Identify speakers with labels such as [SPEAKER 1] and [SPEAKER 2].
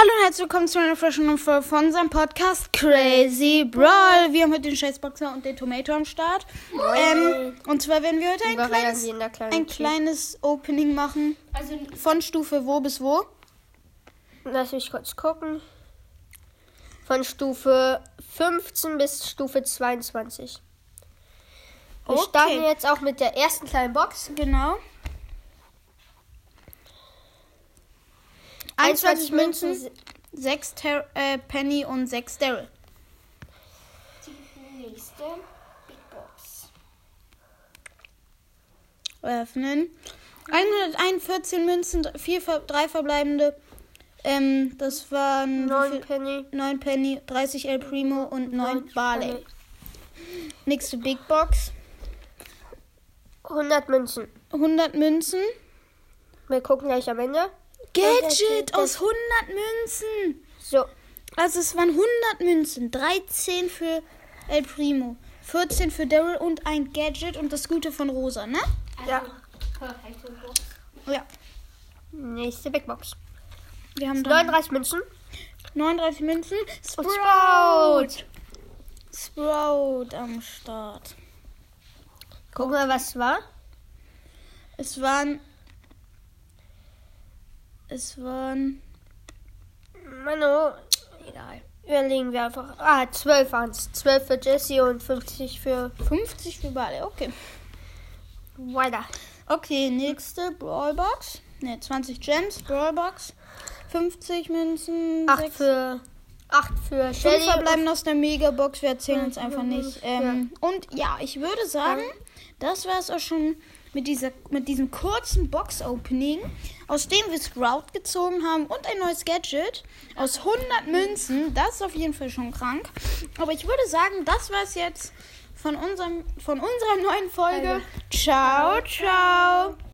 [SPEAKER 1] Hallo und herzlich willkommen zu einer frischen Folge von unserem Podcast Crazy Brawl. Wir haben heute den Scheißboxer und den Tomato am Start. Ähm, und zwar werden wir heute ein kleines, ein kleines Opening machen.
[SPEAKER 2] Also
[SPEAKER 1] Von Stufe wo bis wo?
[SPEAKER 3] Lass mich kurz gucken. Von Stufe 15 bis Stufe 22. Wir
[SPEAKER 1] Okay.
[SPEAKER 3] starten jetzt auch mit der ersten kleinen Box.
[SPEAKER 1] Genau. 21 Münzen, 6 Ter äh, Penny und 6 Daryl.
[SPEAKER 2] die nächste Big Box.
[SPEAKER 1] Öffnen. 114 Münzen, 4, 3 verbleibende. Ähm, das waren wie
[SPEAKER 3] 9
[SPEAKER 1] viel?
[SPEAKER 3] Penny.
[SPEAKER 1] 9 Penny, 30 El Primo und 9
[SPEAKER 3] neun
[SPEAKER 1] Barley.
[SPEAKER 3] Penny.
[SPEAKER 1] Nächste Big Box.
[SPEAKER 3] 100 Münzen.
[SPEAKER 1] 100 Münzen.
[SPEAKER 3] Wir gucken gleich am Ende.
[SPEAKER 1] Gadget aus 100 Münzen.
[SPEAKER 3] So,
[SPEAKER 1] Also es waren 100 Münzen. 13 für El Primo. 14 für Daryl und ein Gadget und das Gute von Rosa, ne?
[SPEAKER 2] Also
[SPEAKER 3] Ja.
[SPEAKER 2] Box.
[SPEAKER 1] Ja.
[SPEAKER 3] nächste Big Box.
[SPEAKER 1] Wir haben dann
[SPEAKER 3] 39 Münzen.
[SPEAKER 1] 39 Münzen.
[SPEAKER 3] Und
[SPEAKER 1] Sprout. Sprout am Start.
[SPEAKER 3] Gucken wir, was es war.
[SPEAKER 1] Es waren. Es waren.
[SPEAKER 3] Mano, egal. Überlegen wir einfach. Ah, 12 waren es. 12 für Jesse und 50 für
[SPEAKER 1] 50 für beide. Okay.
[SPEAKER 3] Weiter.
[SPEAKER 1] Okay, nächste Brawlbox. Ne, 20 Gems, Brawlbox. 50 Münzen.
[SPEAKER 3] 8
[SPEAKER 1] sechs-
[SPEAKER 3] für 8 für Shelly.
[SPEAKER 1] verbleiben aus der Megabox. Wir erzählen uns einfach nicht. Ähm, Und ja, ich würde sagen, das war es auch schon mit, dieser, mit diesem kurzen Box-Opening, aus dem wir Sprout gezogen haben und ein neues Gadget aus 100 Münzen. Das ist auf jeden Fall schon krank. Aber ich würde sagen, das war es jetzt von, unserem, von unserer neuen Folge. Ciao, ciao.